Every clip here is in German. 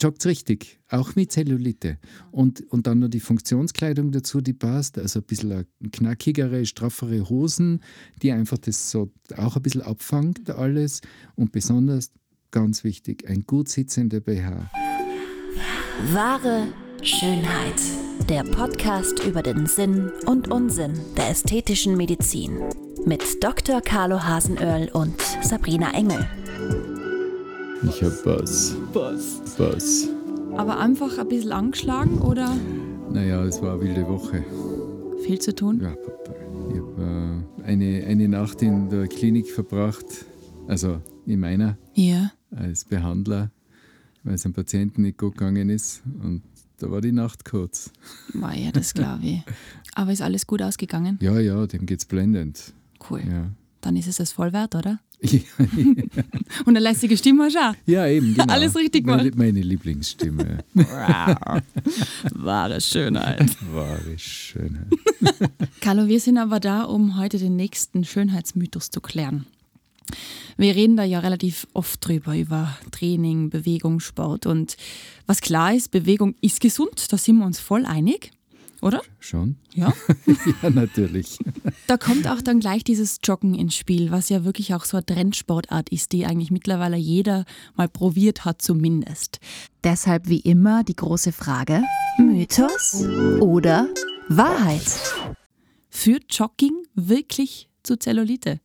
joggt richtig, auch mit Zellulite. Und, und dann noch die Funktionskleidung dazu, die passt, also ein bisschen knackigere, straffere Hosen, die einfach das so auch ein bisschen abfangt alles. Und besonders, ganz wichtig, ein gut sitzender BH. Wahre Schönheit. Der Podcast über den Sinn und Unsinn der ästhetischen Medizin. Mit Dr. Carlo Hasenöhrl und Sabrina Engel. Ich hab was. Was? Was. Aber einfach ein bisschen angeschlagen oder Naja, es war eine wilde Woche. viel zu tun? Ja, Papa. Ich habe äh, eine, eine Nacht in der Klinik verbracht, also in meiner, Ja. als Behandler, weil es einem Patienten nicht gut gegangen ist. Und da war die Nacht kurz. War ja, das glaube ich. Aber ist alles gut ausgegangen? Ja, ja, dem geht's blendend. Cool. Ja, Dann ist es das voll wert, oder? Und eine lässige Stimme hast du auch. ja eben, genau. Alles richtig meine, gemacht. meine Lieblingsstimme. Wahre Schönheit. Wahre Schönheit. Carlo, wir sind aber da, um heute den nächsten Schönheitsmythos zu klären. Wir reden da ja relativ oft drüber, über Training, Bewegung, Sport. Und was klar ist, Bewegung ist gesund, da sind wir uns voll einig, oder? Schon? Ja. Ja, natürlich. Da kommt auch dann gleich dieses Joggen ins Spiel, was ja wirklich auch so eine Trendsportart ist, die eigentlich mittlerweile jeder mal probiert hat zumindest. Deshalb wie immer die große Frage: Mythos oder Wahrheit? Führt Jogging wirklich zu Zellulite?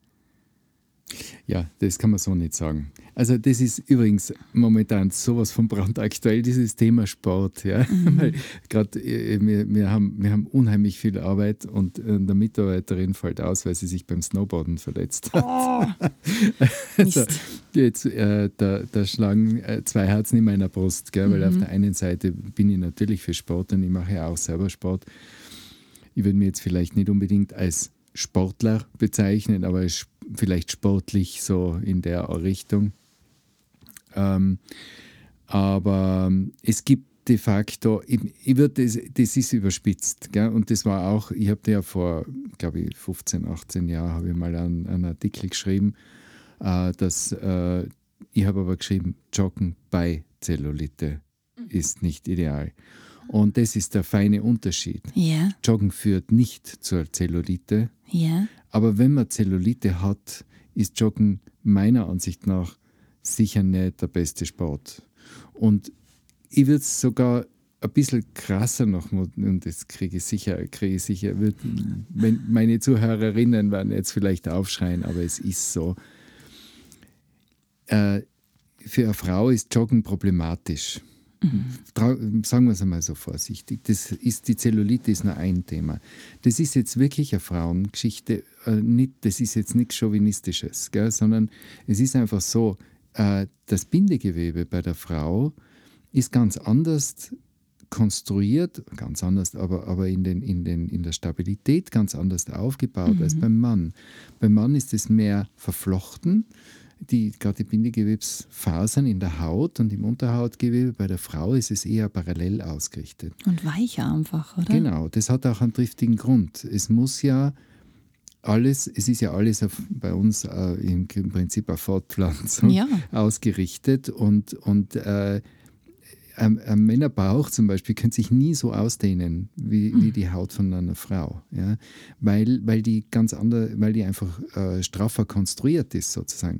Ja, das kann man so nicht sagen. Also das ist übrigens momentan sowas von brandaktuell, dieses Thema Sport. Ja? Weil gerade äh, wir, wir, haben, wir haben unheimlich viel Arbeit und äh, der Mitarbeiterin fällt aus, weil sie sich beim Snowboarden verletzt hat. Also, Mist. jetzt, äh, da, da schlagen äh, zwei Herzen in meiner Brust, gell? weil auf der einen Seite bin ich natürlich für Sport und ich mache ja auch selber Sport. Ich würde mich jetzt vielleicht nicht unbedingt als Sportler bezeichnen, aber vielleicht sportlich so in der Richtung. Ähm, aber es gibt de facto, ich, ich würd, das, das ist überspitzt. Gell? Und das war auch, ich habe ja vor, glaube ich, 15, 18 Jahren habe ich mal einen, einen Artikel geschrieben, äh, dass äh, ich habe aber geschrieben, Joggen bei Zellulite ist nicht ideal. Und das ist der feine Unterschied. Ja, Joggen führt nicht zur Zellulite, ja. aber wenn man Zellulite hat, ist Joggen meiner Ansicht nach sicher nicht der beste Sport. Und ich würde es sogar ein bisschen krasser noch, und das kriege ich sicher, kriege ich sicher, wird, meine Zuhörerinnen werden jetzt vielleicht aufschreien, aber es ist so. Äh, für eine Frau ist Joggen problematisch. Trau- Sagen wir es einmal so vorsichtig. Das ist, die Zellulite ist nur ein Thema. Das ist jetzt wirklich eine Frauengeschichte. Äh, nicht, das ist jetzt nichts Chauvinistisches, gell, sondern es ist einfach so, äh, das Bindegewebe bei der Frau ist ganz anders konstruiert, ganz anders, aber, aber in, den, in, den, in der Stabilität ganz anders aufgebaut als beim Mann. Beim Mann ist es mehr verflochten, die, gerade die Bindegewebsfasern in der Haut und im Unterhautgewebe. Bei der Frau ist es eher parallel ausgerichtet. Und weicher einfach, oder? Genau, das hat auch einen triftigen Grund. Es muss ja alles, es ist ja alles auf, bei uns äh, im, im Prinzip auf Fortpflanzung Ja. ausgerichtet und, und äh, ein, ein Männerbauch zum Beispiel könnte sich nie so ausdehnen wie, wie die Haut von einer Frau, ja? weil, weil die ganz andere, weil die einfach äh, straffer konstruiert ist sozusagen.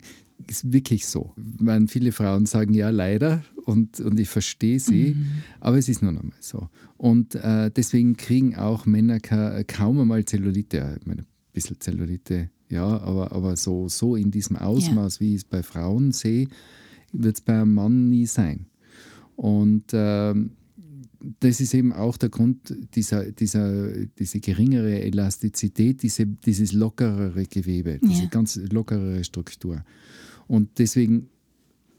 Ist wirklich so. Man, viele Frauen sagen ja leider und, und ich verstehe sie, aber es ist nun einmal so. Und äh, deswegen kriegen auch Männer ka kaum einmal Zellulite. Ich meine, ein bisschen Zellulite, ja, aber, aber so, so in diesem Ausmaß, wie ich es bei Frauen sehe, wird es bei einem Mann nie sein. Und ähm, das ist eben auch der Grund dieser, dieser diese geringere Elastizität, diese, dieses lockerere Gewebe, diese Ja. ganz lockerere Struktur. Und deswegen,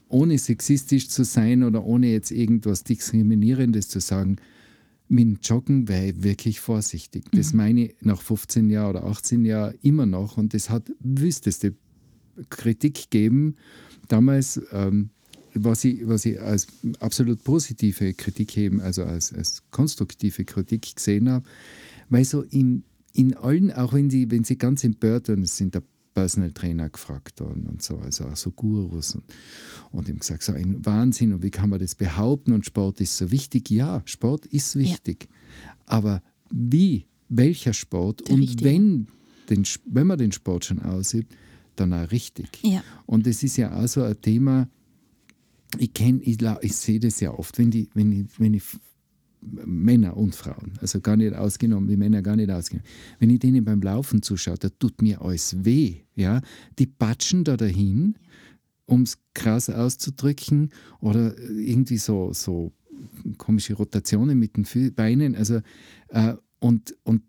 ohne sexistisch zu sein oder ohne jetzt irgendwas Diskriminierendes zu sagen, mit dem Joggen wäre ich wirklich vorsichtig. Das meine ich nach 15 Jahren oder 18 Jahren immer noch und das hat wüsteste Kritik gegeben. Damals, ähm, was, ich, was ich als absolut positive Kritik heben, also als, als konstruktive Kritik gesehen habe, weil so in, in allen, auch wenn sie, wenn sie ganz empört sind, da Personal Trainer gefragt worden und so, also auch so Gurus und, und ihm gesagt, so ein Wahnsinn und wie kann man das behaupten und Sport ist so wichtig. Ja, Sport ist wichtig, ja. aber wie, welcher Sport Der und richtige. wenn, den, wenn man den Sport schon ausübt, dann auch richtig. Ja. Und das ist ja auch so ein Thema, ich ich, ich sehe das ja oft, wenn die, wenn ich, wenn ich Männer und Frauen, also gar nicht ausgenommen, die Männer gar nicht ausgenommen, wenn ich denen beim Laufen zuschaue, da tut mir alles weh. Ja? Die patschen da dahin, um es krass auszudrücken, oder irgendwie so, so komische Rotationen mit den Beinen. Also, äh, und, und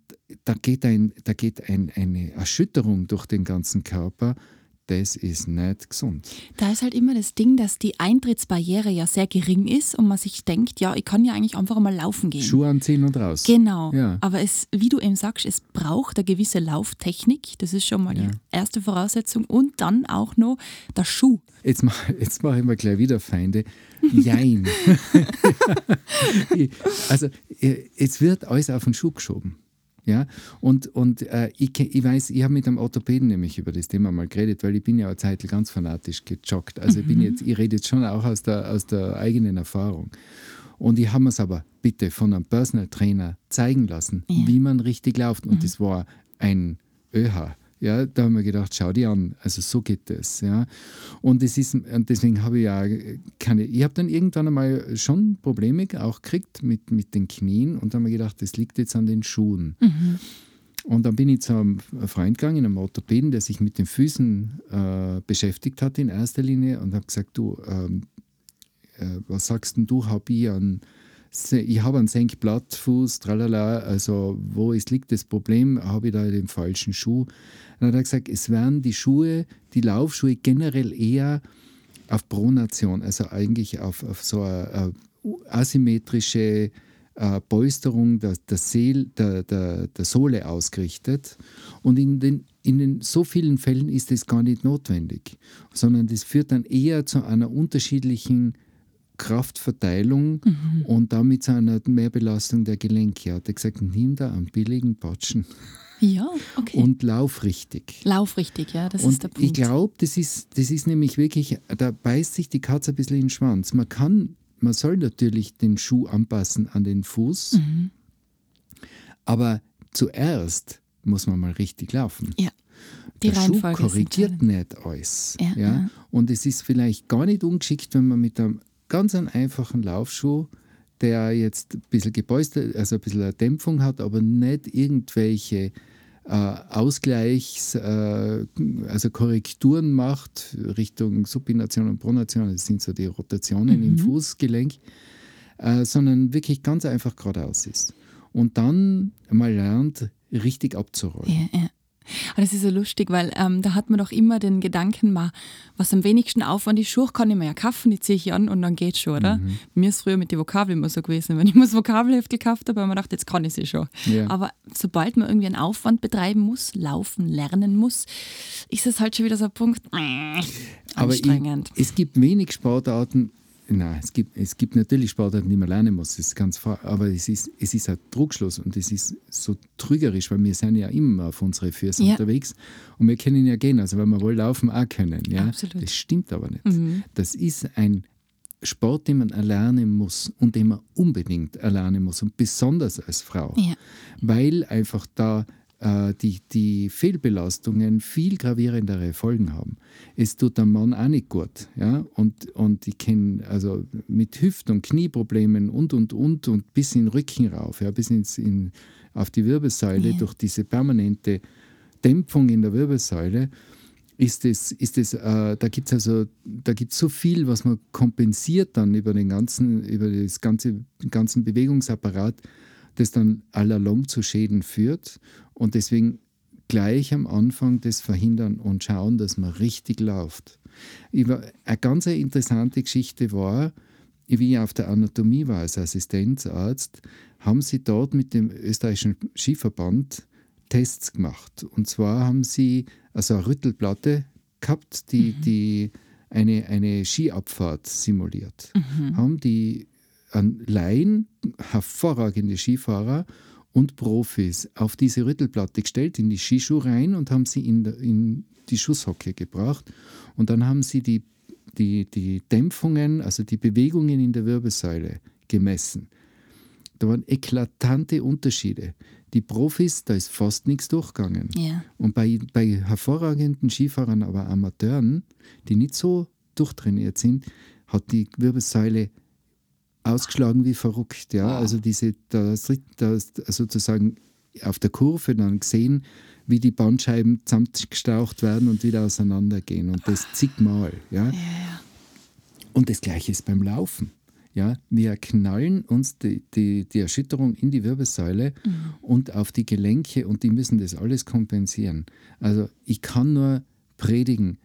da geht, ein, da geht ein, eine Erschütterung durch den ganzen Körper. Das ist nicht gesund. Da ist halt immer das Ding, dass die Eintrittsbarriere ja sehr gering ist und man sich denkt, ja, ich kann ja eigentlich einfach mal laufen gehen. Schuhe anziehen und raus. Genau. Ja. Aber es, wie du eben sagst, es braucht eine gewisse Lauftechnik. Das ist schon mal Ja. die erste Voraussetzung. Und dann auch noch der Schuh. Jetzt mache jetzt mach ich mal gleich wieder Feinde. Jein. Also, äh, es wird alles auf den Schuh geschoben. Ja, und, und äh, ich, ich weiß, ich habe mit einem Orthopäden nämlich über das Thema mal geredet, weil ich bin ja eine Zeit ganz fanatisch gejoggt. Also ich bin jetzt, ich rede jetzt schon auch aus der, aus der eigenen Erfahrung. Und ich habe mir es aber bitte von einem Personal Trainer zeigen lassen, Ja. wie man richtig läuft. Und das war ein ÖH. Ja, da haben wir gedacht, schau dir an, also so geht das. Ja. Und, das ist, und deswegen habe ich ja keine, ich habe dann irgendwann einmal schon Probleme auch gekriegt mit, mit den Knien und dann habe ich gedacht, das liegt jetzt an den Schuhen. Und dann bin ich zu einem Freund gegangen, einem Orthopäden, der sich mit den Füßen äh, beschäftigt hat in erster Linie und habe gesagt, du, ähm, äh, was sagst denn du, habe ich Se- ich habe einen Senkblattfuß, tralala, also wo ist, liegt das Problem, habe ich da den falschen Schuh? Dann hat er gesagt, es werden die Schuhe, die Laufschuhe generell eher auf Pronation, also eigentlich auf, auf so eine, eine asymmetrische äh, Polsterung der, der, Seel, der, der, der Sohle ausgerichtet. Und in, den, in den, so vielen Fällen ist das gar nicht notwendig, sondern das führt dann eher zu einer unterschiedlichen Kraftverteilung und damit zu einer Mehrbelastung der Gelenke. Er hat gesagt, nimm da einen billigen Patschen Ja, okay. und lauf richtig. Lauf richtig, ja, das ist Und der Punkt. ich glaube, das ist, das ist nämlich wirklich, da beißt sich die Katze ein bisschen in den Schwanz. Man kann, man soll natürlich den Schuh anpassen an den Fuß, Mhm. aber zuerst muss man mal richtig laufen. ja, die der Schuh Reihenfolge ist korrigiert nicht alles. Ja, Ja, ja. Und es ist vielleicht gar nicht ungeschickt, wenn man mit einem ganz einfachen Laufschuh, der jetzt ein bisschen gepolstert, also ein bisschen eine Dämpfung hat, aber nicht irgendwelche äh, Ausgleichs-, äh, also Korrekturen macht Richtung Supination und Pronation, das sind so die Rotationen Mhm. im Fußgelenk, äh, sondern wirklich ganz einfach geradeaus ist. Und dann mal lernt, richtig abzurollen. Ja, ja. Aber das ist so lustig, weil ähm, da hat man doch immer den Gedanken, ma, was am wenigsten Aufwand ist, Schuhe kann ich mir ja kaufen, die ziehe ich an und dann geht's schon, oder? Mhm. Mir ist früher mit den Vokabeln immer so gewesen, wenn ich mir das Vokabelheftel gekauft habe, habe ich mir gedacht, jetzt kann ich sie schon. Ja. Aber sobald man irgendwie einen Aufwand betreiben muss, laufen, lernen muss, ist es halt schon wieder so ein Punkt, äh, Aber ich, anstrengend. es gibt wenig Sportarten, nein, es gibt, es gibt natürlich Sportarten, die man lernen muss, das ist ganz klar, aber es ist, es ist ein Druckschluss und es ist so trügerisch, weil wir sind ja immer auf unsere Füße Ja. unterwegs und wir können ja gehen, also wenn wir wohl laufen auch können. Ja? Absolut. Mhm. Das stimmt aber nicht. Das ist ein Sport, den man erlernen muss und den man unbedingt erlernen muss und besonders als Frau, Ja. weil einfach da äh, die, die Fehlbelastungen viel gravierendere Folgen haben. Es tut dem Mann auch nicht gut. Ja? Und, und ich kenne also mit Hüft- und Knieproblemen und, und, und, und bis in den Rücken rauf, ja, bis ins, in, auf die Wirbelsäule Ja. durch diese permanente Dämpfung in der Wirbelsäule ist es, ist es, äh, da gibt es also, da gibt so viel, was man kompensiert dann über den ganzen, über das ganze, ganzen Bewegungsapparat, das dann allalong zu Schäden führt. Und deswegen gleich am Anfang das verhindern und schauen, dass man richtig läuft. Über, eine ganz interessante Geschichte war, wie ich auf der Anatomie war als Assistenzarzt, haben sie dort mit dem österreichischen Skiverband Tests gemacht. Und zwar haben sie also eine Rüttelplatte gehabt, die, die eine, eine Skiabfahrt simuliert. Haben die an Laien, hervorragende Skifahrer, und Profis auf diese Rüttelplatte gestellt, in die Skischuhe rein und haben sie in, in die Schusshocke gebracht. Und dann haben sie die, die, die Dämpfungen, also die Bewegungen in der Wirbelsäule gemessen. Da waren eklatante Unterschiede. Die Profis, da ist fast nichts durchgegangen. Ja. Und bei, bei hervorragenden Skifahrern, aber Amateuren, die nicht so durchtrainiert sind, hat die Wirbelsäule ausgeschlagen wie verrückt. Ja? Also diese, da, da sozusagen auf der Kurve dann gesehen, wie die Bandscheiben zusammengestaucht werden und wieder auseinandergehen. Und das zigmal. Ja? Ja. Und das Gleiche ist beim Laufen. Ja, wir knallen uns die, die, die Erschütterung in die Wirbelsäule und auf die Gelenke und die müssen das alles kompensieren. Also ich kann nur predigen,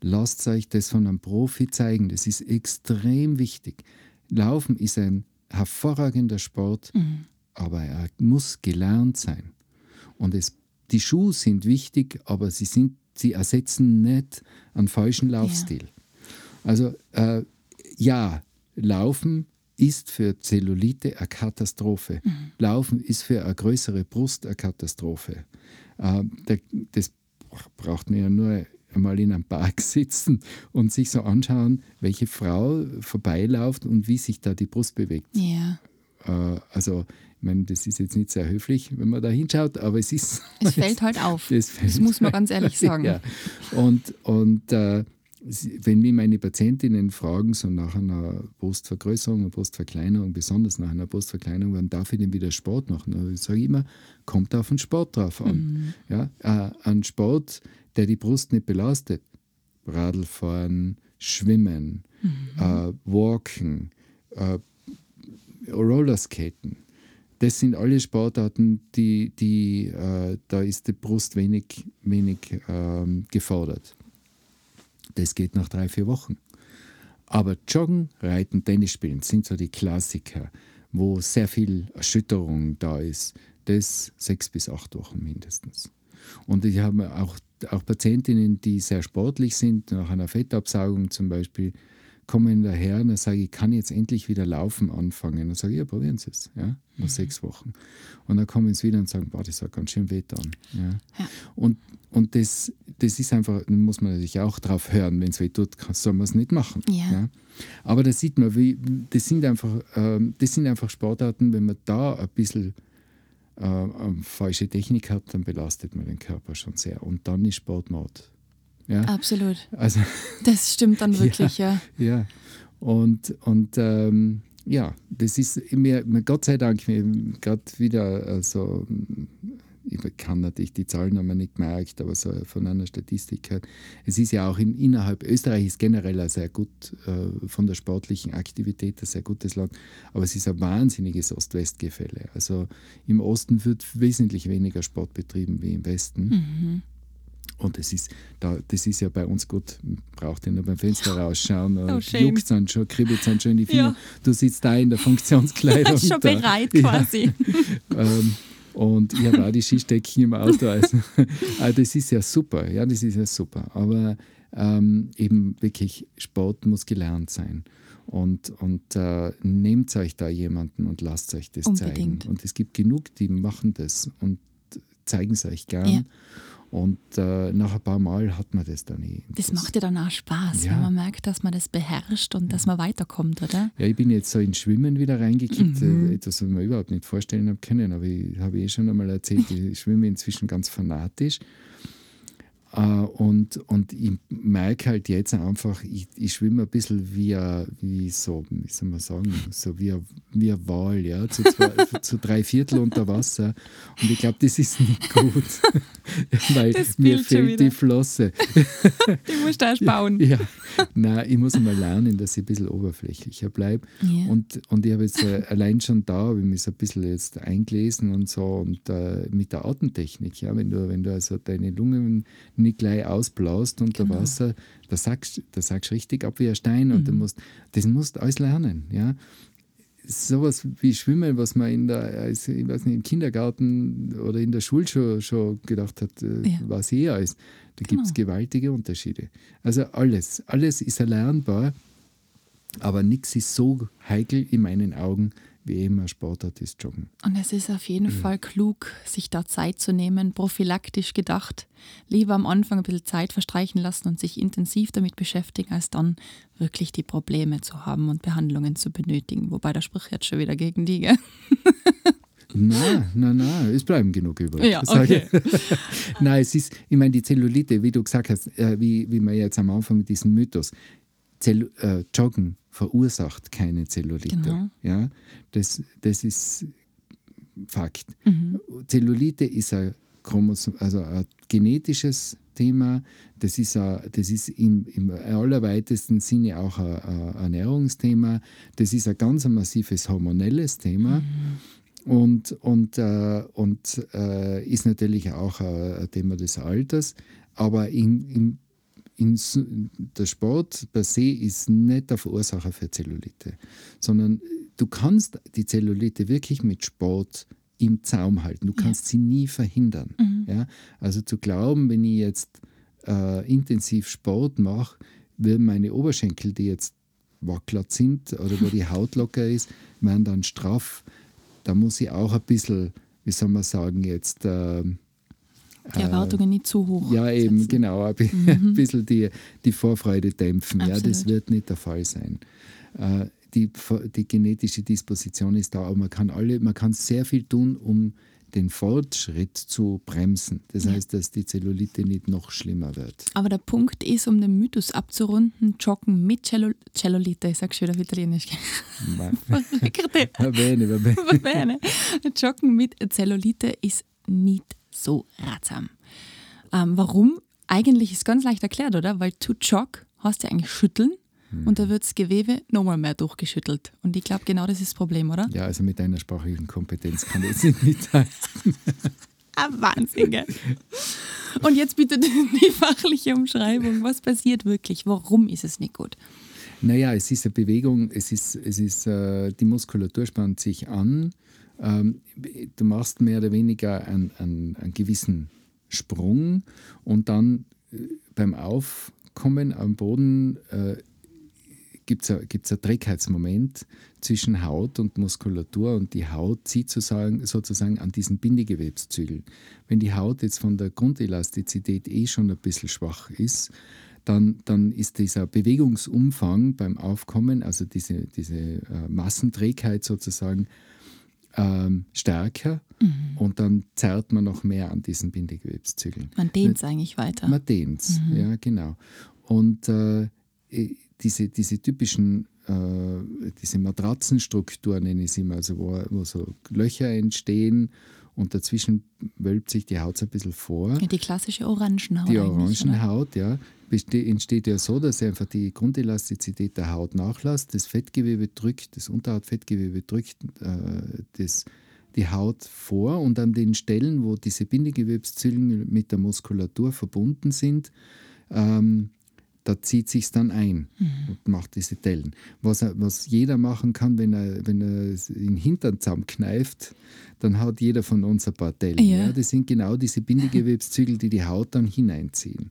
lasst euch das von einem Profi zeigen. Das ist extrem wichtig. Laufen ist ein hervorragender Sport, aber er muss gelernt sein. Und es, die Schuhe sind wichtig, aber sie, sind, sie ersetzen nicht einen falschen Laufstil. Also äh, ja, Laufen ist für Zellulite eine Katastrophe. Laufen ist für eine größere Brust eine Katastrophe. Äh, das braucht man ja nur einmal in einem Park sitzen und sich so anschauen, welche Frau vorbeiläuft und wie sich da die Brust bewegt. Ja. Äh, also, ich meine, das ist jetzt nicht sehr höflich, wenn man da hinschaut, aber es ist. Es fällt halt auf. Das, Das muss man ganz ehrlich sagen. ja. Und, und äh, wenn mich meine Patientinnen fragen, so nach einer Brustvergrößerung, einer Brustverkleinerung, besonders nach einer Brustverkleinerung, wann darf ich denn wieder Sport machen? Sage ich immer, kommt auf den Sport drauf an. Ja, äh, ein Sport, der die Brust nicht belastet. Radlfahren, Schwimmen, äh, Walken, äh, Rollerskaten. Das sind alle Sportarten, die, die äh, da ist die Brust wenig, wenig ähm, gefordert. Das geht nach drei, vier Wochen. Aber Joggen, Reiten, Tennis spielen sind so die Klassiker, wo sehr viel Erschütterung da ist. Das sechs bis acht Wochen mindestens. Und ich habe auch, auch Patientinnen, die sehr sportlich sind, nach einer Fettabsaugung zum Beispiel, kommen daher und dann sage ich, ich kann jetzt endlich wieder laufen anfangen. Dann sage ich, ja, probieren Sie es, ja, nach sechs Wochen. Und dann kommen sie wieder und sagen, boah, das hat ganz schön weh dann. Ja. Ja. Und, und das, das ist einfach, da muss man natürlich auch drauf hören, wenn es weh tut, soll man es nicht machen. Ja. Aber da sieht man, wie, das, sind einfach, ähm, das sind einfach Sportarten, wenn man da ein bisschen äh, eine falsche Technik hat, dann belastet man den Körper schon sehr. Und dann ist Sportmord. Ja? Absolut. Also, Das stimmt dann wirklich, ja. ja. Und, und ähm, ja, das ist mir, Gott sei Dank, mir gerade wieder also kann natürlich die Zahlen haben wir nicht gemerkt, aber so von einer Statistik her. Es ist ja auch in, innerhalb Österreich ist generell ein sehr gut äh, von der sportlichen Aktivität ein sehr gutes Land, aber es ist ein wahnsinniges Ost-West-Gefälle. Also im Osten wird wesentlich weniger Sport betrieben wie im Westen. Und das ist, da, das ist ja bei uns gut, braucht ja nur beim Fenster rausschauen, Oh, juckt dann schon, kribbelt dann schon in die Finger. Ja. Du sitzt da in der Funktionskleidung. Schon bereit Ja. quasi. Ähm, und ich habe auch die Skistecken im Auto. Also, äh, das ist ja super, ja, das ist ja super. Aber ähm, eben wirklich, Sport muss gelernt sein. Und, und äh, nehmt euch da jemanden und lasst euch das Unbedingt. zeigen. Und es gibt genug, die machen das und zeigen es euch gern. Ja. Und äh, nach ein paar Mal hat man das dann eh. Das macht ja dann auch Spaß, Ja. wenn man merkt, dass man das beherrscht und dass man weiterkommt, oder? Ja, ich bin jetzt so ins Schwimmen wieder reingekippt, Mhm. äh, etwas, was ich mir überhaupt nicht vorstellen habe können, aber ich habe eh schon einmal erzählt, ich schwimme inzwischen ganz fanatisch. Äh, und, und ich merke halt jetzt einfach, ich, ich schwimme ein bisschen wie, ein- wie so, wie soll man sagen, so wie ein, wie ein Wal, ja, zu, zwei, zu drei Viertel unter Wasser. Und ich glaube, das ist nicht gut, weil Das mir fehlt wieder. die Flosse. Die musst du erst bauen. Ja, nein, ich muss mal lernen, dass ich ein bisschen oberflächlicher bleibe. Ja. Und, und ich habe jetzt äh, allein schon da, habe ich mich so ein bisschen jetzt eingelesen und so und äh, mit der Atemtechnik, ja, wenn du, wenn du also deine Lungen nicht gleich ausblaust unter Genau. Wasser, da sagst da sagst du richtig ab wie ein Stein und du Mhm. musst, das musst du alles lernen, ja. Sowas wie Schwimmen, was man in der, ich weiß nicht, im Kindergarten oder in der Schule schon, schon gedacht hat, äh, Ja. was eh ist. Da gibt es Genau. gewaltige Unterschiede. Also alles, alles ist erlernbar. Aber nichts ist so heikel in meinen Augen wie eben ein Sportart ist Joggen. Und es ist auf jeden Fall klug, sich da Zeit zu nehmen, prophylaktisch gedacht. Lieber am Anfang ein bisschen Zeit verstreichen lassen und sich intensiv damit beschäftigen, als dann wirklich die Probleme zu haben und Behandlungen zu benötigen. Wobei der Spruch jetzt schon wieder gegen die, gell? Nein, nein, nein, es bleiben genug übrig. Ja, okay. nein, es ist, ich meine, die Zellulite, wie du gesagt hast, äh, wie, wie wir jetzt am Anfang diesen Mythos, Zell, äh, Joggen verursacht keine Zellulite. Genau. Ja, das, das ist Fakt. Mhm. Zellulite ist ein, Chromosom, also ein genetisches Thema, das ist, ein, das ist im, im allerweitesten Sinne auch ein, ein Ernährungsthema, das ist ein ganz massives hormonelles Thema. Mhm. Und, und, äh, und äh, ist natürlich auch ein, Thema des Alters. Aber in, in, der Sport per se ist nicht der Verursacher für Zellulite, sondern du kannst die Zellulite wirklich mit Sport im Zaum halten. Du kannst ja. sie nie verhindern. Mhm. Ja? Also zu glauben, wenn ich jetzt äh, intensiv Sport mache, werden meine Oberschenkel, die jetzt wackelt sind oder wo die Haut locker ist, werden dann straff da muss ich auch ein bisschen, wie soll man sagen, jetzt. Äh, die Erwartungen äh, nicht zu hoch. Ja, eben, setzen. genau. Ein mhm. bisschen die, die Vorfreude dämpfen. Ja, das wird nicht der Fall sein. Äh, die, die genetische Disposition ist da, aber man kann, alle, man kann sehr viel tun, um den Fortschritt zu bremsen. Das ja. heißt, dass die Zellulite nicht noch schlimmer wird. Aber der Punkt ist, um den Mythos abzurunden, Joggen mit Cellu Cellulite, ich sage schon auf Italienisch. va bene. va bene. Joggen mit Zellulite ist nicht so ratsam. Ähm, warum? Eigentlich ist ganz leicht erklärt, oder? Weil to jog hast du ja eigentlich schütteln und da wird das Gewebe nochmal mehr durchgeschüttelt. Und ich glaube, genau das ist das Problem, oder? Ja, also mit deiner sprachlichen Kompetenz kann ich jetzt nicht mitteilen. ah, Wahnsinn, gell? Und jetzt bitte die fachliche Umschreibung. Was passiert wirklich? Warum ist es nicht gut? Naja, es ist eine Bewegung, es ist, es ist, äh, die Muskulatur spannt sich an. Ähm, du machst mehr oder weniger einen, einen, einen gewissen Sprung und dann äh, beim Aufkommen am Boden äh, gibt es ein Trägheitsmoment zwischen Haut und Muskulatur und die Haut zieht sozusagen, sozusagen an diesen Bindegewebszügeln. Wenn die Haut jetzt von der Grundelastizität eh schon ein bisschen schwach ist, dann, dann ist dieser Bewegungsumfang beim Aufkommen, also diese, diese äh, Massenträgheit sozusagen, ähm, stärker mhm. und dann zerrt man noch mehr an diesen Bindegewebszügeln. Man dehnt es eigentlich weiter. Man dehnt es, mhm. ja, genau. Und äh, diese, diese typischen äh, diese Matratzenstruktur nenne ich es immer, also wo, wo so Löcher entstehen und dazwischen wölbt sich die Haut so ein bisschen vor. Die klassische Orangenhaut. Die Orangenhaut, ja. Entsteht ja so, dass einfach die Grundelastizität der Haut nachlässt, das Fettgewebe drückt, das Unterhautfettgewebe drückt äh, das, die Haut vor und an den Stellen, wo diese Bindegewebszellen mit der Muskulatur verbunden sind, ähm, da zieht sich dann ein mhm. und macht diese Dellen. Was, was jeder machen kann, wenn er, wenn er den Hintern zusammenkneift, dann hat jeder von uns ein paar Dellen. Ja. ja. Das sind genau diese Bindegewebszügel, die die Haut dann hineinziehen.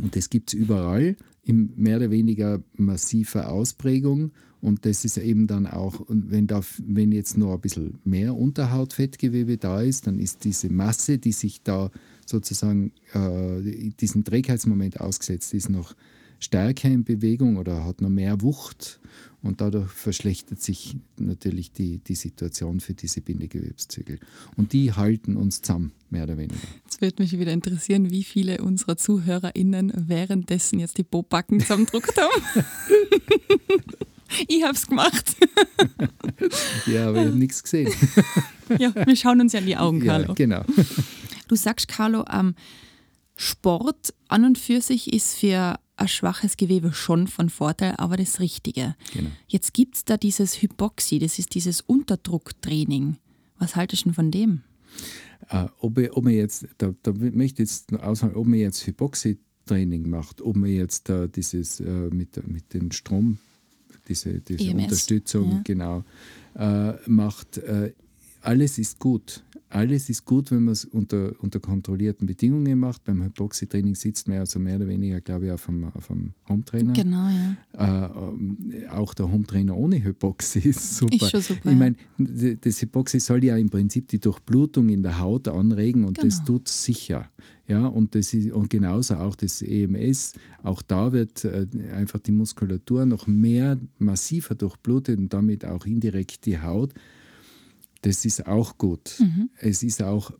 Und das gibt es überall in mehr oder weniger massiver Ausprägung. Und das ist eben dann auch, wenn, da, wenn jetzt noch ein bisschen mehr Unterhautfettgewebe da ist, dann ist diese Masse, die sich da sozusagen äh, diesen Trägheitsmoment ausgesetzt ist, noch stärker in Bewegung oder hat noch mehr Wucht und dadurch verschlechtert sich natürlich die, die Situation für diese Bindegewebszügel. Und die halten uns zusammen, mehr oder weniger. Es würde mich wieder interessieren, wie viele unserer ZuhörerInnen währenddessen jetzt die Bobacken zusammendruckt haben. ich habe es gemacht. ja, aber ich habe nichts gesehen. ja, wir schauen uns ja in die Augen, Carlo. Ja, genau. Du sagst, Carlo, ähm, Sport an und für sich ist für ein schwaches Gewebe schon von Vorteil, aber das Richtige. Genau. Jetzt gibt es da dieses Hypoxie, das ist dieses Unterdrucktraining. Was haltest du von dem? Äh, ob, ich, ob man jetzt, da, da möchte ich jetzt aussagen, ob man jetzt Hypoxie-Training macht, ob man jetzt äh, dieses äh, mit, mit dem Strom, diese, diese EMS, Unterstützung ja. genau äh, macht. Alles ist gut. Alles ist gut, wenn man es unter, unter kontrollierten Bedingungen macht. Beim Hypoxie-Training sitzt man also mehr oder weniger, glaube ich, auf einem, auf einem Home-Trainer. Genau, ja. Äh, auch der Home-Trainer ohne Hypoxie ist super. Ist schon super, ich meine, das Hypoxie soll ja im Prinzip die Durchblutung in der Haut anregen und das Genau. tut es sicher. Ja, und, das ist, und genauso auch das EMS, auch da wird äh, einfach die Muskulatur noch mehr massiver durchblutet und damit auch indirekt die Haut. Das ist auch gut. Mhm. Es ist auch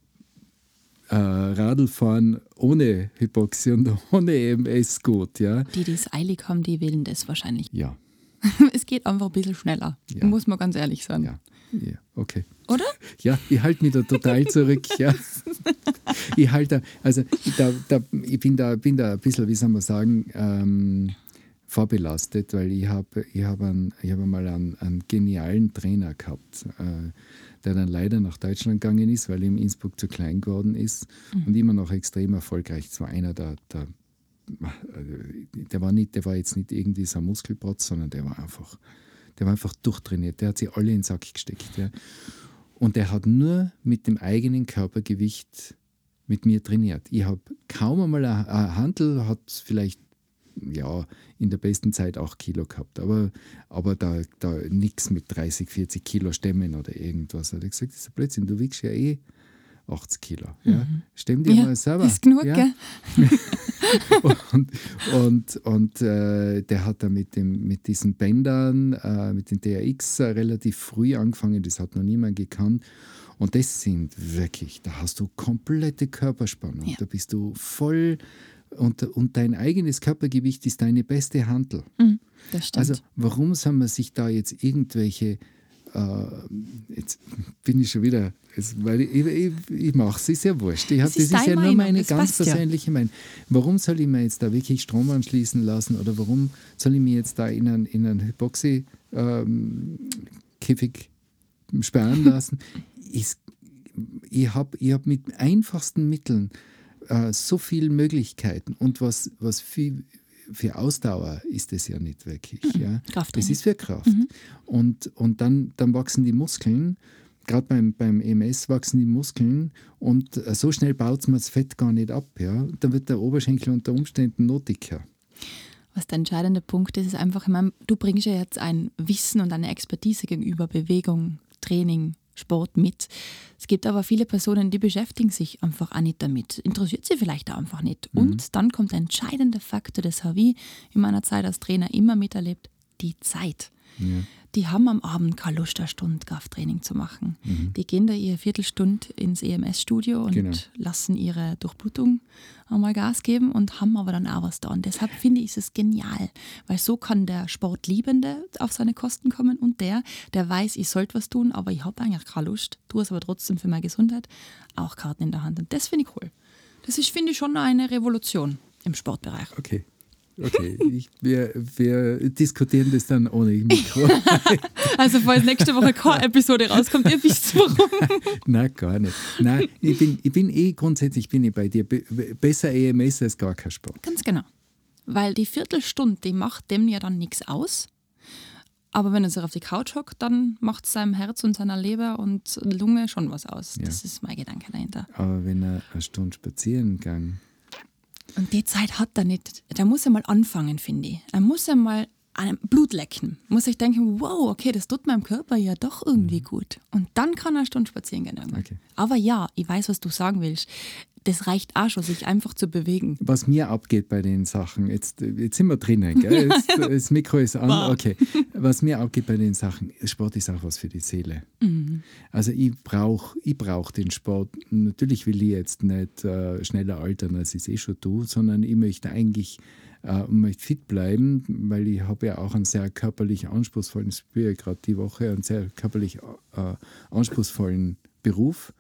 äh, Radlfahren ohne Hypoxie und ohne EMS gut. Ja, Die, die es eilig haben, die wählen das wahrscheinlich. ja, Es geht einfach ein bisschen schneller, Ja. muss man ganz ehrlich sagen. ja, ja okay. Oder? Ja, ich halte mich da total zurück. Ja. Ich halte, also da, da, ich bin da, bin da ein bisschen, wie soll man sagen, ähm, vorbelastet, weil ich habe ich hab ich hab einmal einen, einen genialen Trainer gehabt, äh, der dann leider nach Deutschland gegangen ist, weil ihm Innsbruck zu klein geworden ist und immer noch extrem erfolgreich. Es war einer der, der der war nicht, der war jetzt nicht irgendwie so ein Muskelprotz, sondern der war einfach, der war einfach durchtrainiert. Der hat sie alle in den Sack gesteckt. Ja. Und der hat nur mit dem eigenen Körpergewicht mit mir trainiert. Ich habe kaum einmal ein ein Handel, hat vielleicht ja, in der besten Zeit 8 Kilo gehabt, aber, aber da, da nichts mit 30, 40 Kilo Stemmen oder irgendwas. Hat er gesagt, das ist ein Blödsinn, du wiegst ja eh 80 Kilo. Ja? Stemm dir Ja, mal selber. ist genug, ja? gell? und und, und äh, der hat da mit, dem, mit diesen Bändern, äh, mit den DRX äh, relativ früh angefangen, das hat noch niemand gekannt. Und das sind wirklich, da hast du komplette Körperspannung, Ja. da bist du voll und, und dein eigenes Körpergewicht ist deine beste Handel. Das stimmt. Also warum soll man sich da jetzt irgendwelche, äh, jetzt bin ich schon wieder, es, weil ich, ich, ich mache es, ist ja wurscht. Ich hab, Das das ist ist ja deine nur Meinung, meine ganz passt ja. persönliche Meinung. Warum soll ich mir jetzt da wirklich Strom anschließen lassen oder warum soll ich mir jetzt da in einen, in einen Hypoxie-Käfig sperren lassen? ich ich habe ich hab mit einfachsten Mitteln äh, so viele Möglichkeiten und was, was viel, für Ausdauer ist es ja nicht wirklich. Ja. Das Krafttraining. ist für Kraft. Und, und dann, dann wachsen die Muskeln, gerade beim, beim EMS wachsen die Muskeln und äh, so schnell baut man das Fett gar nicht ab. Ja. Dann wird der Oberschenkel unter Umständen noch dicker. Was der entscheidende Punkt ist, ist einfach, ich meine, du bringst ja jetzt ein Wissen und eine Expertise gegenüber Bewegung, Training, Sport mit. Es gibt aber viele Personen, die beschäftigen sich einfach auch nicht damit. Interessiert sie vielleicht auch einfach nicht. Und dann kommt der entscheidende Faktor, das habe ich in meiner Zeit als Trainer immer miterlebt, die Zeit. Die haben am Abend keine Lust, eine Stunde Krafttraining zu machen. Die gehen da ihre Viertelstunde ins EMS-Studio und Genau. lassen ihre Durchblutung einmal Gas geben und haben aber dann auch was da. Und deshalb finde ich es genial, weil so kann der Sportliebende auf seine Kosten kommen und der, der weiß, ich sollte was tun, aber ich habe eigentlich keine Lust, tue es aber trotzdem für meine Gesundheit, auch Karten in der Hand. Und das finde ich cool. Das ist, finde ich, schon eine Revolution im Sportbereich. Okay. Okay, ich, wir, wir diskutieren das dann ohne Mikro. Also, falls nächste Woche keine Episode rauskommt, ihr wisst warum. Nein, gar nicht. Nein, ich bin, ich bin eh grundsätzlich bin ich bei dir. Be be- besser EMS als gar kein Sport. Ganz genau. Weil die Viertelstunde, die macht dem ja dann nichts aus. Aber wenn er sich auf die Couch hockt, dann macht es seinem Herz und seiner Leber und Lunge schon was aus. Ja. Das ist mein Gedanke dahinter. Aber wenn er eine Stunde spazieren gang, Und die Zeit hat er nicht. Der muss ja mal anfangen, finde ich. Er muss ja mal an einem Blut lecken. Muss sich denken, wow, okay, das tut meinem Körper ja doch irgendwie gut. Und dann kann er eine Stunde spazieren gehen. Okay. Aber ja, ich weiß, was du sagen willst. Das reicht auch schon, sich einfach zu bewegen. was mir abgeht bei den Sachen, jetzt, jetzt sind wir drinnen, gell? Jetzt, das Mikro ist an, Wow. okay. Was mir abgeht bei den Sachen, Sport ist auch was für die Seele. Also ich brauche ich brauch den Sport. Natürlich will ich jetzt nicht äh, schneller altern, als ich es eh schon tue, sondern ich möchte eigentlich äh, möchte fit bleiben, weil ich habe ja auch einen sehr körperlich anspruchsvollen, ich spüre ja gerade die Woche, einen sehr körperlich äh, anspruchsvollen Beruf.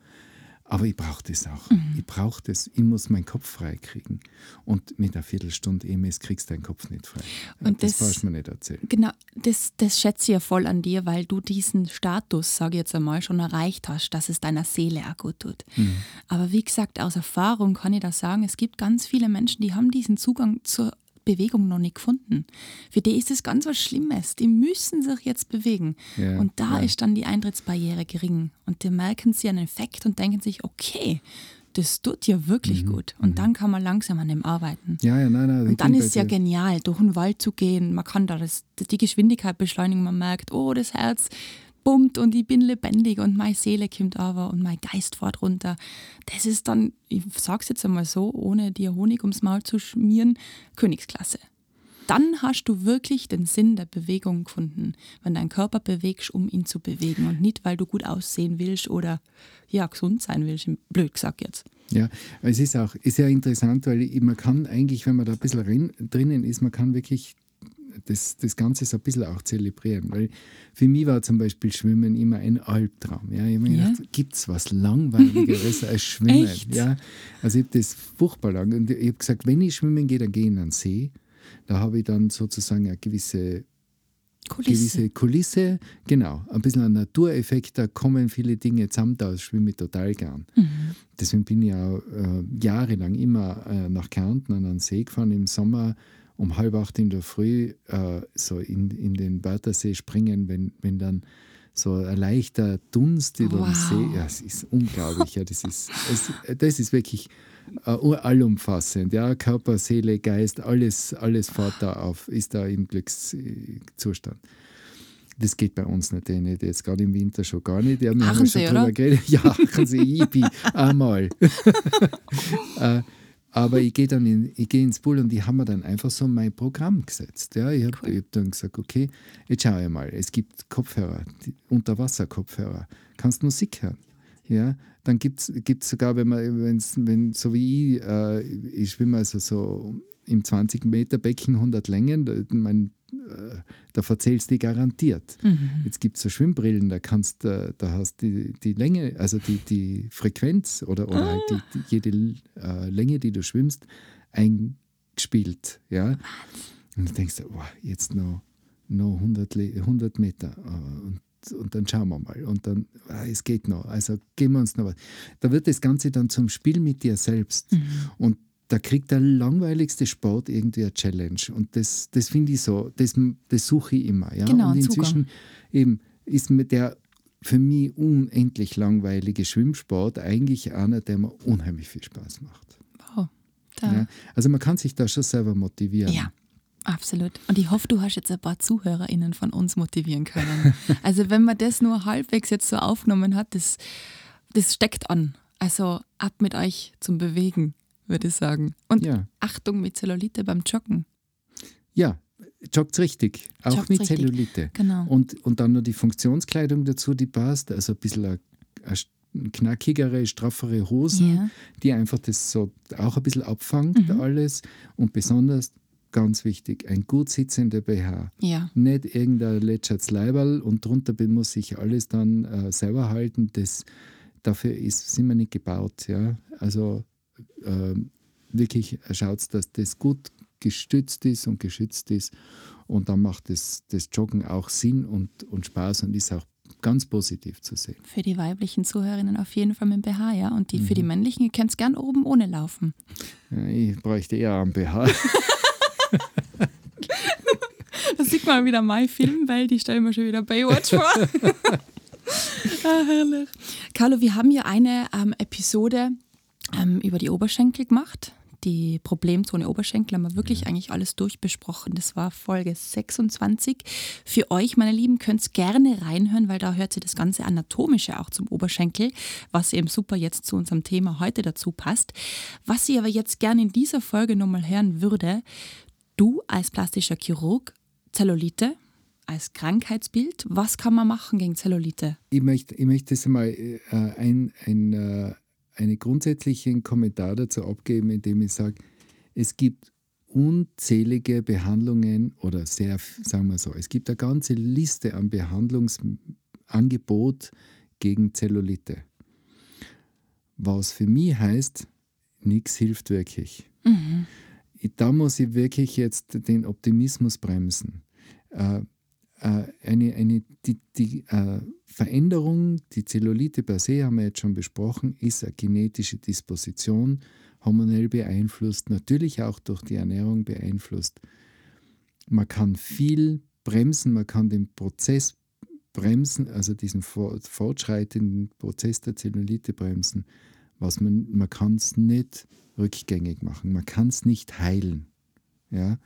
Aber ich brauche das auch. Ich brauche das. Ich muss meinen Kopf frei kriegen. Und mit einer Viertelstunde EMS kriegst du deinen Kopf nicht frei. Und das das- brauchst du mir nicht erzählen. Genau, das, das schätze ich ja voll an dir, weil du diesen Status, sage ich jetzt einmal, schon erreicht hast, dass es deiner Seele auch gut tut. Aber wie gesagt, aus Erfahrung kann ich da sagen, es gibt ganz viele Menschen, die haben diesen Zugang zur Bewegung noch nicht gefunden. Für die ist es ganz was Schlimmes. Die müssen sich jetzt bewegen. Ja, und da ja. ist dann die Eintrittsbarriere gering. Und die merken sie einen Effekt und denken sich, okay, das tut ja wirklich gut. Und dann kann man langsam an dem arbeiten. Ja, ja, nein, nein. Und dann ist es ja genial, durch den Wald zu gehen. Man kann da das, die Geschwindigkeit beschleunigen. Man merkt, oh, das Herz pumpt und ich bin lebendig und meine Seele kommt aber und mein Geist fährt runter. Das ist dann, ich sag's jetzt einmal so, ohne dir Honig ums Maul zu schmieren, Königsklasse. Dann hast du wirklich den Sinn der Bewegung gefunden, wenn dein Körper bewegst, um ihn zu bewegen und nicht, weil du gut aussehen willst oder ja, gesund sein willst, blöd gesagt jetzt. Ja, es ist auch ist ja interessant, weil man kann eigentlich, wenn man da ein bisschen rein, drinnen ist, man kann wirklich das, das Ganze so ein bisschen auch zelebrieren. Weil für mich war zum Beispiel Schwimmen immer ein Albtraum. Ja, ich habe mir Ja? gedacht, gibt es was Langweiligeres als Schwimmen? Echt? Ja, also ich habe das furchtbar lang. Und ich habe gesagt, wenn ich schwimmen gehe, dann gehe ich in einen See. Da habe ich dann sozusagen eine gewisse Kulisse. gewisse Kulisse, genau, ein bisschen ein Natureffekt, da kommen viele Dinge zusammen, da schwimme ich total gern. Deswegen bin ich auch äh, jahrelang immer äh, nach Kärnten an den See gefahren, im Sommer um halb acht in der Früh äh, so in, in den Wörthersee springen, wenn, wenn dann so ein leichter Dunst über dem Wow. See, ja, es ist unglaublich, ja, das ist, es, das ist wirklich äh, allumfassend, ja, Körper, Seele, Geist, alles, alles fährt da auf, ist da im Glückszustand. Das geht bei uns natürlich nicht, jetzt gerade im Winter schon gar nicht. Ja, wir haben ja Aachen schon drüber geredet. Ja, Aachen Sie, Yippie, einmal. äh, aber ich gehe dann in, ich geh ins Pool und die haben mir dann einfach so mein Programm gesetzt. Ja, ich habe hab dann gesagt, okay, jetzt schau ich mal, es gibt Kopfhörer, Unterwasserkopfhörer, kannst Musik hören. Ja, dann gibt es sogar, wenn man, wenn's, wenn so wie ich, äh, ich schwimme also so im 20 Meter Becken 100 Längen, mein, da verzählst du garantiert. Jetzt gibt es so Schwimmbrillen, da kannst äh, da hast die, die Länge, also die, die Frequenz oder, oder halt die, die, jede äh, Länge, die du schwimmst, eingespielt. Ja? Und du denkst, oh, jetzt noch, noch 100, Le 100 Meter. äh, Und, und dann schauen wir mal. Und dann, ah, es geht noch. Also geben wir uns noch was. Da wird das Ganze dann zum Spiel mit dir selbst. Und da kriegt der langweiligste Sport irgendwie eine Challenge. Und das, das finde ich so, das, das suche ich immer. Ja? Genau, und Zugang. inzwischen eben ist mir der für mich unendlich langweilige Schwimmsport eigentlich einer, der mir unheimlich viel Spaß macht. Wow. Da. Ja? Also man kann sich da schon selber motivieren. Ja, absolut. Und ich hoffe, du hast jetzt ein paar ZuhörerInnen von uns motivieren können. Also wenn man das nur halbwegs jetzt so aufgenommen hat, das, das steckt an. Also ab mit euch zum Bewegen, würde ich sagen. Und Ja. Achtung mit Zellulite beim Joggen. Ja, joggt richtig. Auch Joggt's mit richtig. Zellulite. Genau. Und, und dann noch die Funktionskleidung dazu, die passt. Also ein bisschen eine, eine knackigere, straffere Hosen, Ja. die einfach das so auch ein bisschen abfangt, Mhm. alles. Und besonders, ganz wichtig, ein gut sitzender BH. Ja, Nicht irgendein Letschatz Leiberl und drunter muss sich alles dann äh, selber halten. Das, dafür ist, sind wir nicht gebaut. Ja? Also ähm, wirklich schaut, dass das gut gestützt ist und geschützt ist. Und dann macht das, das Joggen auch Sinn und, und Spaß und ist auch ganz positiv zu sehen. für die weiblichen Zuhörerinnen auf jeden Fall mit dem BH, ja. Und die, für die männlichen, ihr könnt es gern oben ohne laufen. Ja, ich bräuchte eher einen BH. Da sieht man wieder mein Film, weil die stellen mir schon wieder Baywatch vor. ah, herrlich. Carlo, wir haben ja eine ähm, Episode ähm, über die Oberschenkel gemacht. Die Problemzone Oberschenkel haben wir wirklich eigentlich alles durchbesprochen. Das war Folge 26. Für euch, meine Lieben, könnt ihr gerne reinhören, weil da hört sich das ganze Anatomische auch zum Oberschenkel, was eben super jetzt zu unserem Thema heute dazu passt. Was ich aber jetzt gerne in dieser Folge nochmal hören würde, du als plastischer Chirurg, Zellulite als Krankheitsbild, was kann man machen gegen Zellulite? ich möchte, ich möchte das einmal äh, ein, ein, äh, einen grundsätzlichen Kommentar dazu abgeben, indem ich sage, es gibt unzählige Behandlungen oder sehr, sagen wir so, es gibt eine ganze Liste an Behandlungsangebot gegen Zellulite. Was für mich heißt, nichts hilft wirklich. Da muss ich wirklich jetzt den Optimismus bremsen. Äh, eine, eine, die, die äh, Veränderung, die Zellulite per se, haben wir jetzt schon besprochen, ist eine genetische Disposition, hormonell beeinflusst, natürlich auch durch die Ernährung beeinflusst. Man kann viel bremsen, man kann den Prozess bremsen, also diesen fortschreitenden Prozess der Zellulite bremsen. Was man man kann es nicht rückgängig machen, man kann es nicht heilen. Ja?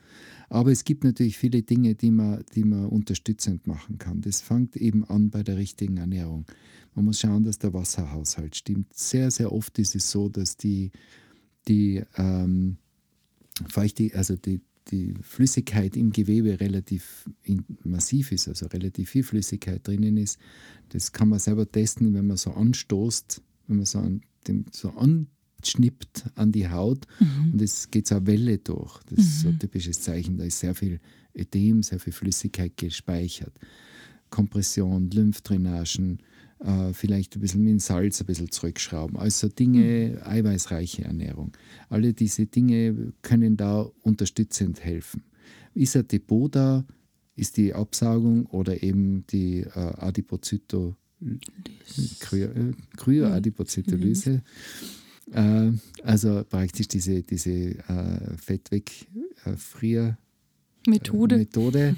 Aber es gibt natürlich viele Dinge, die man, die man unterstützend machen kann. Das fängt eben an bei der richtigen Ernährung. Man muss schauen, dass der Wasserhaushalt stimmt. Sehr, sehr oft ist es so, dass die, die ähm, Feuchte, also die, die Flüssigkeit im Gewebe relativ massiv ist, also relativ viel Flüssigkeit drinnen ist. Das kann man selber testen, wenn man so anstoßt, wenn man so, an, dem, so anschnippt an die Haut mhm. und es geht so eine Welle durch. Das mhm. ist so ein typisches Zeichen, da ist sehr viel Ödem, sehr viel Flüssigkeit gespeichert. Kompression, Lymphdrainagen, äh, vielleicht ein bisschen mit dem Salz ein bisschen zurückschrauben. Also Dinge, mhm. eiweißreiche Ernährung. Alle diese Dinge können da unterstützend helfen. Ist ein Depot da, ist die Absaugung oder eben die äh, Adipozyto, Kryoadipozytolyse. Mhm. Äh, also praktisch diese, diese äh, Fettwegfrier- Methode, Methode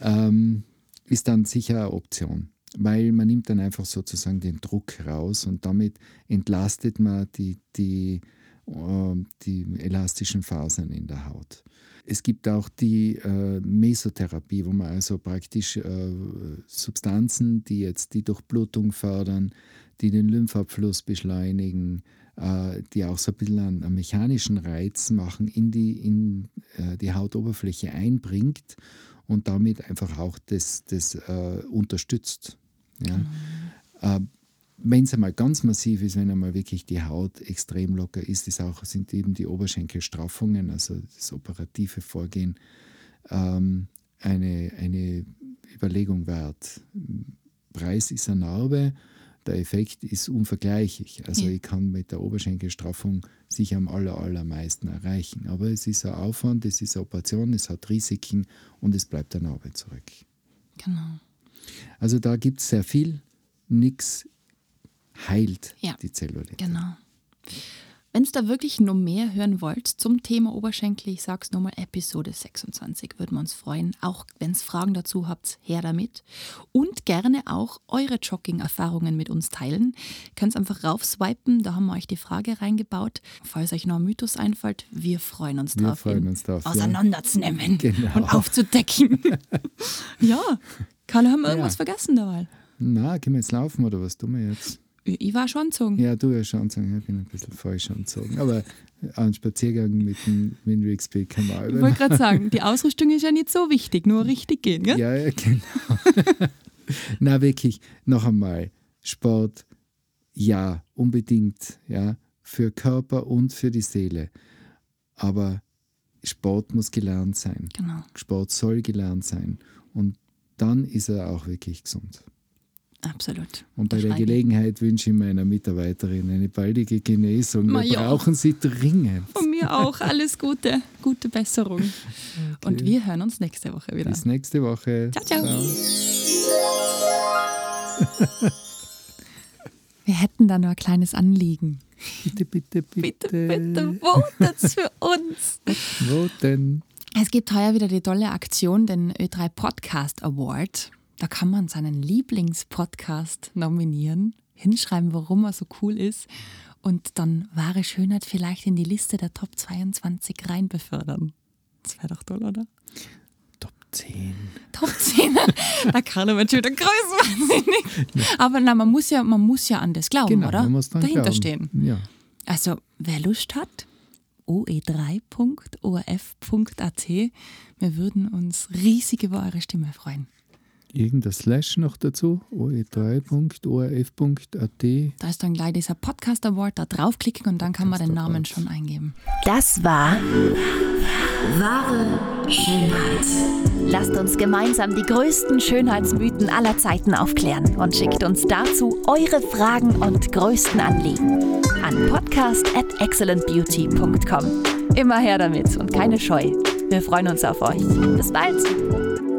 ähm, ist dann sicher eine Option weil man nimmt dann einfach sozusagen den Druck raus und damit entlastet man die, die, äh, die elastischen Fasern in der Haut. Es gibt auch die äh, Mesotherapie, wo man also praktisch äh, Substanzen, die jetzt die Durchblutung fördern, die den Lymphabfluss beschleunigen, äh, die auch so ein bisschen einen, einen mechanischen Reiz machen, in die, in, äh, die Hautoberfläche einbringt und damit einfach auch das, das äh, unterstützt. Ja. Mhm. Äh, wenn es einmal ganz massiv ist, wenn einmal wirklich die Haut extrem locker ist, ist auch, sind eben die Oberschenkelstraffungen, also das operative Vorgehen, ähm, eine, eine Überlegung wert. Preis ist eine Narbe, der Effekt ist unvergleichlich. Also ja. ich kann mit der Oberschenkelstraffung sicher am aller, allermeisten erreichen. Aber es ist ein Aufwand, es ist eine Operation, es hat Risiken und es bleibt eine Narbe zurück. Genau. Also da gibt es sehr viel, nichts heilt ja, die Zellulite. Genau. Wenn ihr da wirklich noch mehr hören wollt zum Thema Oberschenkel, ich sage es nochmal, Episode 26, würden wir uns freuen. Auch wenn ihr Fragen dazu habt, her damit. Und gerne auch eure Jogging-Erfahrungen mit uns teilen. Ihr könnt einfach raufswipen, da haben wir euch die Frage reingebaut. Falls euch noch ein Mythos einfällt, wir freuen uns wir drauf, freuen uns drauf auseinanderzunehmen ja. genau. und aufzudecken. ja, Karl, haben wir irgendwas ja. vergessen dabei? Na, gehen wir jetzt laufen oder was tun wir jetzt? Ich war schon angezogen. Ja, du ja schon angezogen. Ich bin ein bisschen falsch angezogen. Aber einen Spaziergang mit dem Windrixby kann man auch Ich wollte gerade sagen, die Ausrüstung ist ja nicht so wichtig, nur richtig gehen, gell? Ja, ja, genau. Na, wirklich, noch einmal. Sport, ja, unbedingt, ja, für Körper und für die Seele. Aber Sport muss gelernt sein. Genau. Sport soll gelernt sein. Und dann ist er auch wirklich gesund. Absolut. Und bei der Gelegenheit wünsche ich meiner Mitarbeiterin eine baldige Genesung. Wir ja. brauchen sie dringend. Von mir auch. Alles Gute. Gute Besserung. Okay. Und wir hören uns nächste Woche wieder. Bis nächste Woche. Ciao, ciao. ciao. wir hätten da nur ein kleines Anliegen. Bitte, bitte, bitte. Bitte, bitte, votet für uns. Voten. Es gibt heuer wieder die tolle Aktion, den Ö3 Podcast Award. Da kann man seinen Lieblingspodcast nominieren, hinschreiben, warum er so cool ist und dann wahre Schönheit vielleicht in die Liste der Top 22 rein befördern. Das wäre doch toll, oder? Top 10. Top 10. da kann er schon wieder größenwahnsinnig. Aber na, man muss ja, man muss ja an das glauben, genau, oder? Man muss Dahinter glauben. stehen. Ja. Also, wer Lust hat, oe3.orf.at. Wir würden uns riesig über eure Stimme freuen. Irgendein Slash noch dazu, oe3.orf.at. Da ist dann gleich dieser Podcast Award, da draufklicken und dann kann man den Namen schon eingeben. Das war wahre Schönheit. Lasst uns gemeinsam die größten Schönheitsmythen aller Zeiten aufklären und schickt uns dazu eure Fragen und größten Anliegen an podcast at excellentbeauty.com. Immer her damit und keine Scheu. Wir freuen uns auf euch. Bis bald!